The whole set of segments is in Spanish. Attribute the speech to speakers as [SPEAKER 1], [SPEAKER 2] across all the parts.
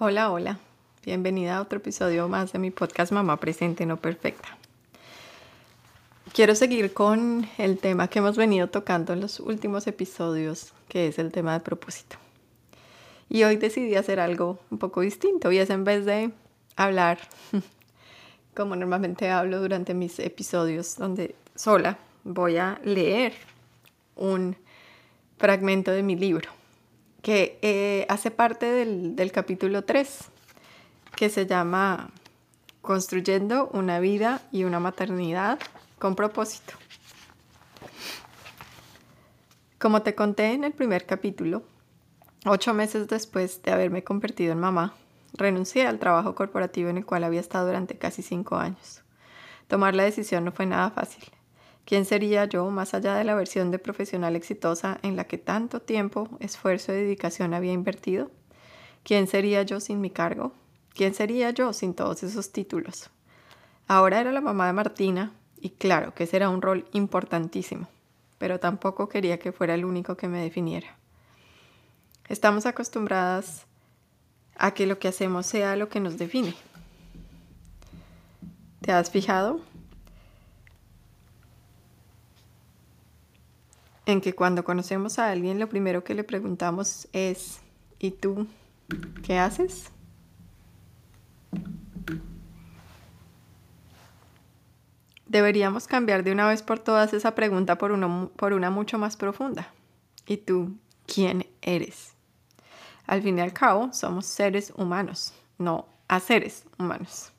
[SPEAKER 1] Hola, hola. Bienvenida a otro episodio más de mi podcast Mamá Presente No Perfecta. Quiero seguir con el tema que hemos venido tocando en los últimos episodios, que es el tema de propósito. Y hoy decidí hacer algo un poco distinto y es en vez de hablar como normalmente hablo durante mis episodios donde sola voy a leer un fragmento de mi libro que eh, hace parte del, del capítulo 3, que se llama Construyendo una vida y una maternidad con propósito. Como te conté en el primer capítulo, ocho meses después de haberme convertido en mamá, renuncié al trabajo corporativo en el cual había estado durante casi cinco años. Tomar la decisión no fue nada fácil. ¿Quién sería yo más allá de la versión de profesional exitosa en la que tanto tiempo, esfuerzo y dedicación había invertido? ¿Quién sería yo sin mi cargo? ¿Quién sería yo sin todos esos títulos? Ahora era la mamá de Martina y claro que ese era un rol importantísimo, pero tampoco quería que fuera el único que me definiera. Estamos acostumbradas a que lo que hacemos sea lo que nos define. ¿Te has fijado? En que cuando conocemos a alguien lo primero que le preguntamos es, ¿y tú qué haces? Deberíamos cambiar de una vez por todas esa pregunta por, por una mucho más profunda. ¿Y tú quién eres? Al fin y al cabo, somos seres humanos, no a seres humanos.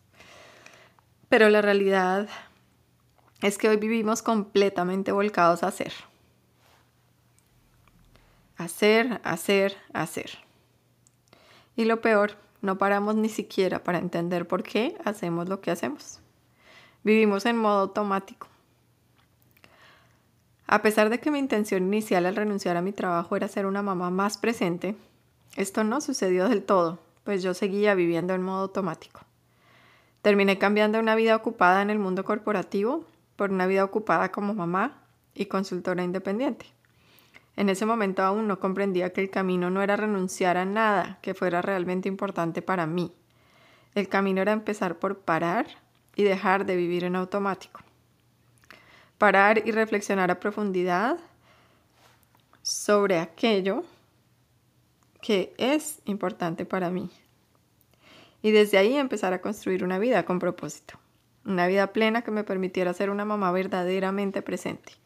[SPEAKER 1] Pero la realidad es que hoy vivimos completamente volcados a ser hacer, hacer, hacer. Y lo peor, no paramos ni siquiera para entender por qué hacemos lo que hacemos. Vivimos en modo automático. A pesar de que mi intención inicial al renunciar a mi trabajo era ser una mamá más presente, esto no sucedió del todo, pues yo seguía viviendo en modo automático. Terminé cambiando una vida ocupada en el mundo corporativo por una vida ocupada como mamá y consultora independiente. En ese momento aún no comprendía que el camino no era renunciar a nada que fuera realmente importante para mí. El camino era empezar por parar y dejar de vivir en automático. Parar y reflexionar a profundidad sobre aquello que es importante para mí. Y desde ahí empezar a construir una vida con propósito. Una vida plena que me permitiera ser una mamá verdaderamente presente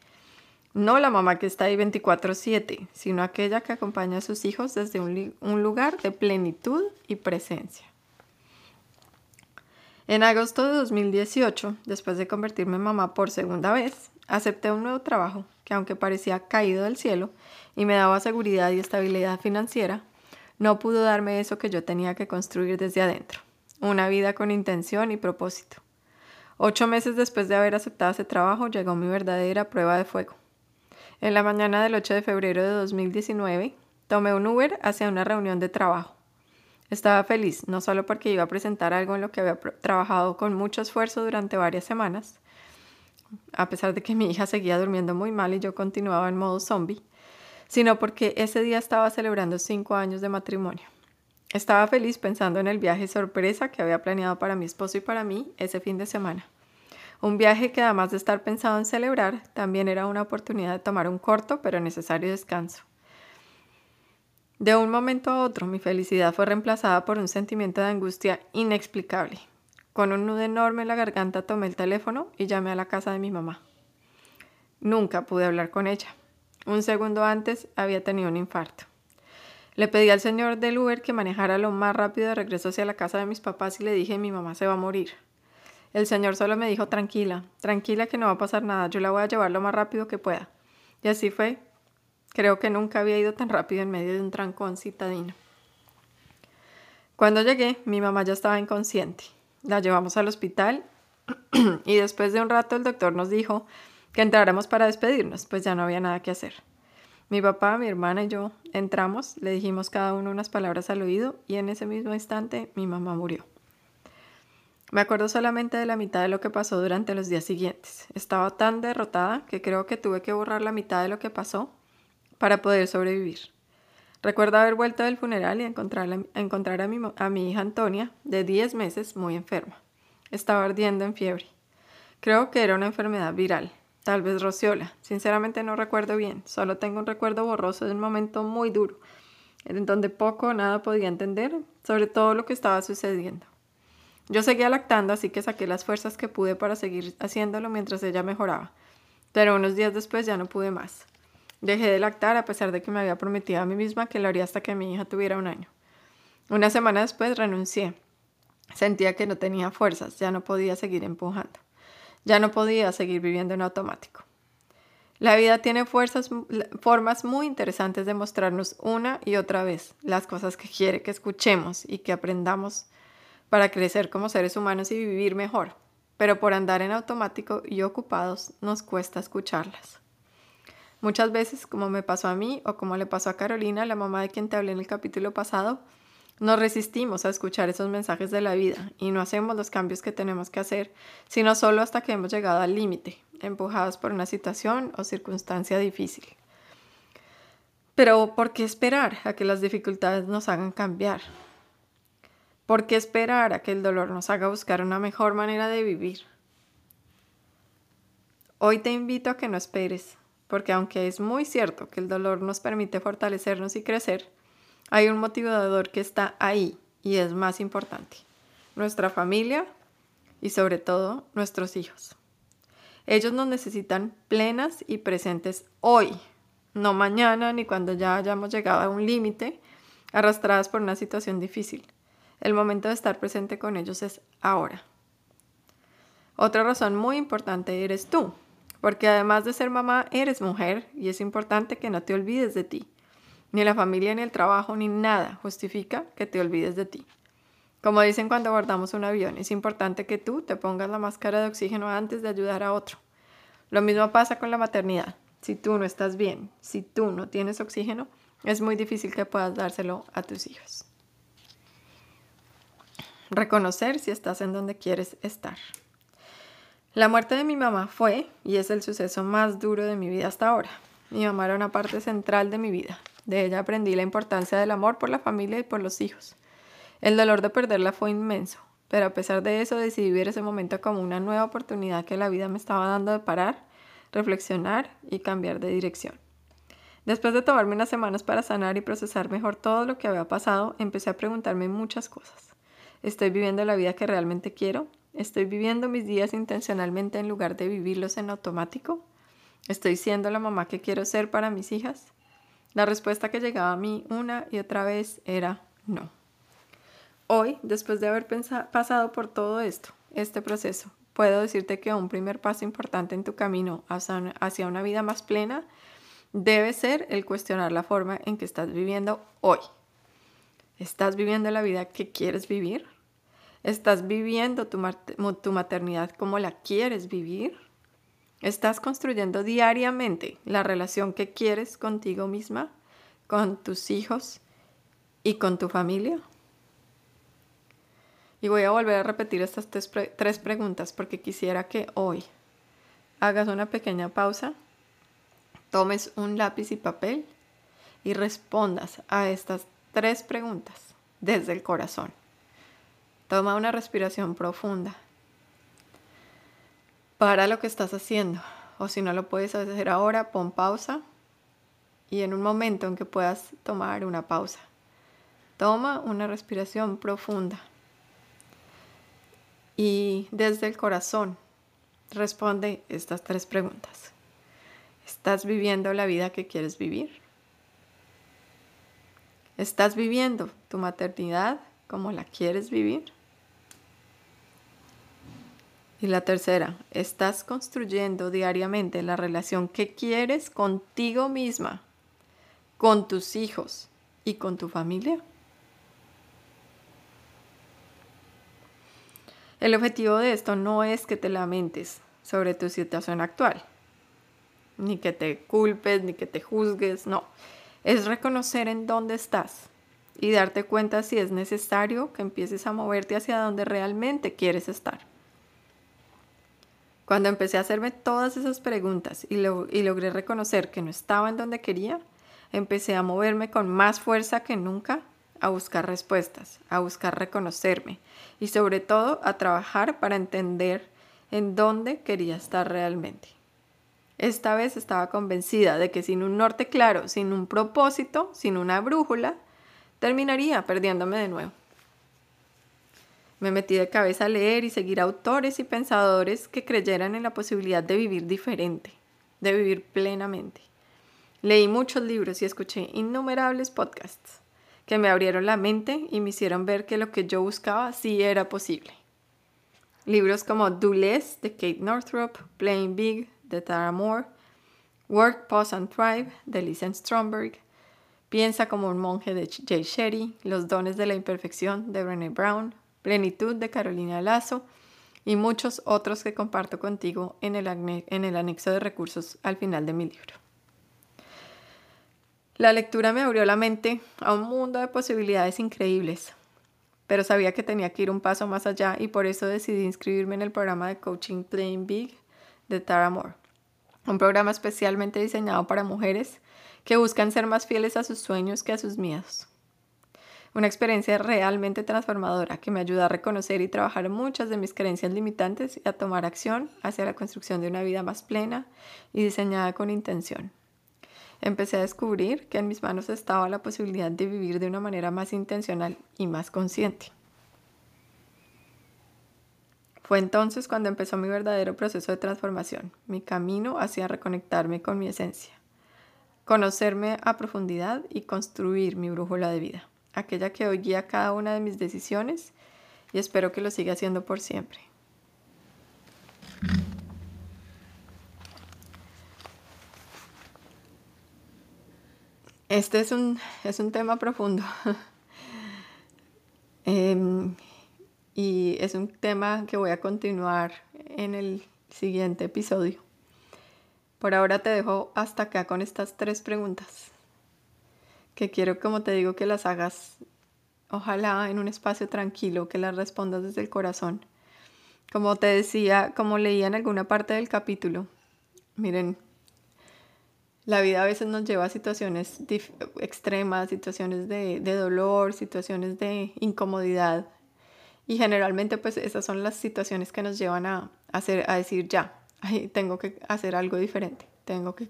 [SPEAKER 1] no la mamá que está ahí 24/7, sino aquella que acompaña a sus hijos desde un, lugar de plenitud y presencia. En agosto de 2018, después de convertirme en mamá por segunda vez, acepté un nuevo trabajo que aunque parecía caído del cielo y me daba seguridad y estabilidad financiera, no pudo darme eso que yo tenía que construir desde adentro, una vida con intención y propósito. Ocho meses después de haber aceptado ese trabajo llegó mi verdadera prueba de fuego en la mañana del 8 de febrero de 2019, tomé un Uber hacia una reunión de trabajo. Estaba feliz, no solo porque iba a presentar algo en lo que había trabajado con mucho esfuerzo durante varias semanas, a pesar de que mi hija seguía durmiendo muy mal y yo continuaba en modo zombie, sino porque ese día estaba celebrando cinco años de matrimonio. Estaba feliz pensando en el viaje sorpresa que había planeado para mi esposo y para mí ese fin de semana. Un viaje que además de estar pensado en celebrar, también era una oportunidad de tomar un corto pero necesario descanso. De un momento a otro, mi felicidad fue reemplazada por un sentimiento de angustia inexplicable. Con un nudo enorme en la garganta tomé el teléfono y llamé a la casa de mi mamá. Nunca pude hablar con ella. Un segundo antes había tenido un infarto. Le pedí al señor del Uber que manejara lo más rápido de regreso hacia la casa de mis papás y le dije mi mamá se va a morir. El Señor solo me dijo, tranquila, tranquila que no va a pasar nada, yo la voy a llevar lo más rápido que pueda. Y así fue. Creo que nunca había ido tan rápido en medio de un trancón citadino. Cuando llegué, mi mamá ya estaba inconsciente. La llevamos al hospital y después de un rato el doctor nos dijo que entráramos para despedirnos, pues ya no había nada que hacer. Mi papá, mi hermana y yo entramos, le dijimos cada uno unas palabras al oído y en ese mismo instante mi mamá murió. Me acuerdo solamente de la mitad de lo que pasó durante los días siguientes. Estaba tan derrotada que creo que tuve que borrar la mitad de lo que pasó para poder sobrevivir. Recuerdo haber vuelto del funeral y encontrar, a, mi, a mi hija Antonia, de 10 meses, muy enferma. Estaba ardiendo en fiebre. Creo que era una enfermedad viral, tal vez rociola. Sinceramente no recuerdo bien, solo tengo un recuerdo borroso de un momento muy duro, en donde poco o nada podía entender sobre todo lo que estaba sucediendo. Yo seguía lactando, así que saqué las fuerzas que pude para seguir haciéndolo mientras ella mejoraba. Pero unos días después ya no pude más. Dejé de lactar a pesar de que me había prometido a mí misma que lo haría hasta que mi hija tuviera un año. Una semana después renuncié. Sentía que no tenía fuerzas, ya no podía seguir empujando. Ya no podía seguir viviendo en automático. La vida tiene fuerzas, formas muy interesantes de mostrarnos una y otra vez las cosas que quiere que escuchemos y que aprendamos para crecer como seres humanos y vivir mejor. Pero por andar en automático y ocupados nos cuesta escucharlas. Muchas veces, como me pasó a mí o como le pasó a Carolina, la mamá de quien te hablé en el capítulo pasado, nos resistimos a escuchar esos mensajes de la vida y no hacemos los cambios que tenemos que hacer, sino solo hasta que hemos llegado al límite, empujados por una situación o circunstancia difícil. Pero ¿por qué esperar a que las dificultades nos hagan cambiar? ¿Por qué esperar a que el dolor nos haga buscar una mejor manera de vivir? Hoy te invito a que no esperes, porque aunque es muy cierto que el dolor nos permite fortalecernos y crecer, hay un motivador que está ahí y es más importante, nuestra familia y sobre todo nuestros hijos. Ellos nos necesitan plenas y presentes hoy, no mañana ni cuando ya hayamos llegado a un límite, arrastradas por una situación difícil. El momento de estar presente con ellos es ahora. Otra razón muy importante eres tú, porque además de ser mamá, eres mujer y es importante que no te olvides de ti. Ni la familia, ni el trabajo, ni nada justifica que te olvides de ti. Como dicen cuando abordamos un avión, es importante que tú te pongas la máscara de oxígeno antes de ayudar a otro. Lo mismo pasa con la maternidad. Si tú no estás bien, si tú no tienes oxígeno, es muy difícil que puedas dárselo a tus hijos. Reconocer si estás en donde quieres estar. La muerte de mi mamá fue y es el suceso más duro de mi vida hasta ahora. Mi mamá era una parte central de mi vida. De ella aprendí la importancia del amor por la familia y por los hijos. El dolor de perderla fue inmenso, pero a pesar de eso decidí ver ese momento como una nueva oportunidad que la vida me estaba dando de parar, reflexionar y cambiar de dirección. Después de tomarme unas semanas para sanar y procesar mejor todo lo que había pasado, empecé a preguntarme muchas cosas. ¿Estoy viviendo la vida que realmente quiero? ¿Estoy viviendo mis días intencionalmente en lugar de vivirlos en automático? ¿Estoy siendo la mamá que quiero ser para mis hijas? La respuesta que llegaba a mí una y otra vez era no. Hoy, después de haber pasado por todo esto, este proceso, puedo decirte que un primer paso importante en tu camino hacia una vida más plena debe ser el cuestionar la forma en que estás viviendo hoy. ¿Estás viviendo la vida que quieres vivir? ¿Estás viviendo tu, maternidad como la quieres vivir? ¿Estás construyendo diariamente la relación que quieres contigo misma, con tus hijos y con tu familia? Y voy a volver a repetir estas tres preguntas porque quisiera que hoy hagas una pequeña pausa, tomes un lápiz y papel y respondas a estas tres preguntas desde el corazón. Toma una respiración profunda. Para lo que estás haciendo. O si no lo puedes hacer ahora, pon pausa. Y en un momento en que puedas tomar una pausa, toma una respiración profunda. Y desde el corazón responde estas tres preguntas. ¿Estás viviendo la vida que quieres vivir? ¿Estás viviendo tu maternidad como la quieres vivir? Y la tercera, ¿estás construyendo diariamente la relación que quieres contigo misma, con tus hijos y con tu familia? El objetivo de esto no es que te lamentes sobre tu situación actual, ni que te culpes, ni que te juzgues, no. Es reconocer en dónde estás y darte cuenta si es necesario que empieces a moverte hacia donde realmente quieres estar. Cuando empecé a hacerme todas esas preguntas y, logré reconocer que no estaba en donde quería, empecé a moverme con más fuerza que nunca a buscar respuestas, a buscar reconocerme y sobre todo a trabajar para entender en dónde quería estar realmente. Esta vez estaba convencida de que sin un norte claro, sin un propósito, sin una brújula, terminaría perdiéndome de nuevo. Me metí de cabeza a leer y seguir autores y pensadores que creyeran en la posibilidad de vivir diferente, de vivir plenamente. Leí muchos libros y escuché innumerables podcasts que me abrieron la mente y me hicieron ver que lo que yo buscaba sí era posible. Libros como Do Less de Kate Northrop, Playing Big de Tara Moore, Work, Pause and Thrive de Lisa Stromberg, Piensa como un monje de Jay Shetty, Los dones de la imperfección de Brené Brown, Plenitud de Carolina Lazo y muchos otros que comparto contigo en el, en el anexo de recursos al final de mi libro. La lectura me abrió la mente a un mundo de posibilidades increíbles, pero sabía que tenía que ir un paso más allá y por eso decidí inscribirme en el programa de coaching Playing Big de Tara Moore, un programa especialmente diseñado para mujeres que buscan ser más fieles a sus sueños que a sus miedos. Una experiencia realmente transformadora que me ayuda a reconocer y trabajar muchas de mis creencias limitantes y a tomar acción hacia la construcción de una vida más plena y diseñada con intención empecé a descubrir que en mis manos estaba la posibilidad de vivir de una manera más intencional y más consciente. Fue entonces cuando empezó mi verdadero proceso de transformación, mi camino hacia reconectarme con mi esencia, conocerme a profundidad y construir mi brújula de vida, aquella que hoy guía cada una de mis decisiones y espero que lo siga haciendo por siempre. Este es un, es un tema profundo. Em, y es un tema que voy a continuar en el siguiente episodio. Por ahora te dejo hasta acá con estas tres preguntas que quiero, como te digo, que las hagas, ojalá en un espacio tranquilo, que las respondas desde el corazón. Como te decía, como leía en alguna parte del capítulo, miren, la vida a veces nos lleva a situaciones extremas, situaciones de, dolor, situaciones de incomodidad. Y generalmente pues esas son las situaciones que nos llevan a, hacer, a decir ya, tengo que hacer algo diferente, tengo que,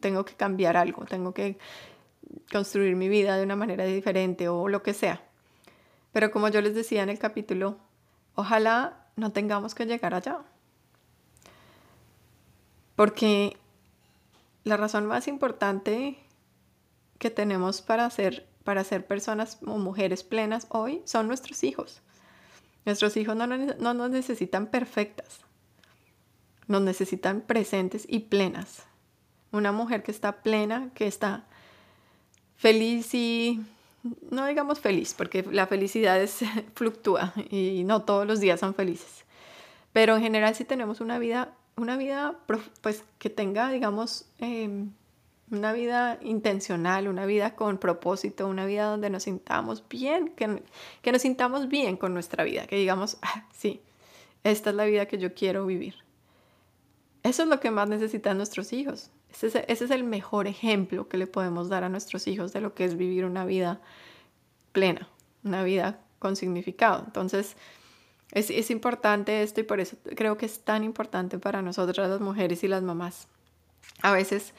[SPEAKER 1] tengo que cambiar algo, tengo que construir mi vida de una manera diferente o lo que sea. Pero como yo les decía en el capítulo, ojalá no tengamos que llegar allá. Porque la razón más importante que tenemos para ser, para ser personas o mujeres plenas hoy son nuestros hijos. Nuestros hijos no, no nos necesitan perfectas, nos necesitan presentes y plenas. Una mujer que está plena, que está feliz y no digamos feliz, porque la felicidad es, fluctúa y no todos los días son felices. Pero en general si tenemos una vida una vida pues que tenga, digamos, em, una vida intencional, una vida con propósito, una vida donde nos sintamos bien, que, que nos sintamos bien con nuestra vida, que digamos, ah, sí, esta es la vida que yo quiero vivir. Eso es lo que más necesitan nuestros hijos. Ese es, ese es el mejor ejemplo que le podemos dar a nuestros hijos de lo que es vivir una vida plena, una vida con significado. Entonces, es, importante esto y por eso creo que es tan importante para nosotras las mujeres y las mamás. A veces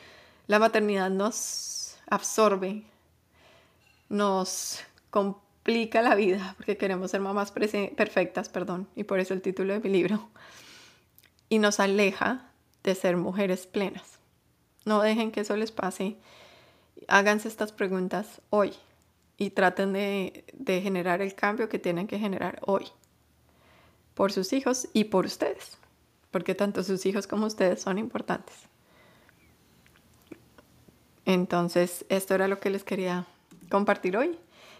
[SPEAKER 1] la maternidad nos absorbe, nos complica la vida porque queremos ser mamás perfectas, perdón, y por eso el título de mi libro, y nos aleja de ser mujeres plenas. No dejen que eso les pase. Háganse estas preguntas hoy y traten de, de generar el cambio que tienen que generar hoy por sus hijos y por ustedes, porque tanto sus hijos como ustedes son importantes. Entonces, esto era lo que les quería compartir hoy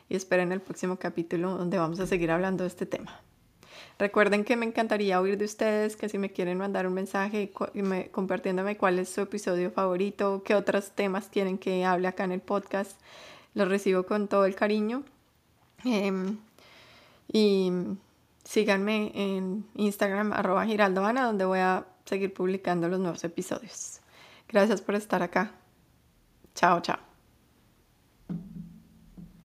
[SPEAKER 1] y esperen el próximo capítulo donde vamos a seguir hablando de este tema. Recuerden que me encantaría oír de ustedes, que si me quieren mandar un mensaje compartiéndome cuál es su episodio favorito, qué otros temas quieren que hable acá en el podcast, los recibo con todo el cariño. Em, y síganme en Instagram arroba giraldoana donde voy a seguir publicando los nuevos episodios. Gracias por estar acá. Chao, chao.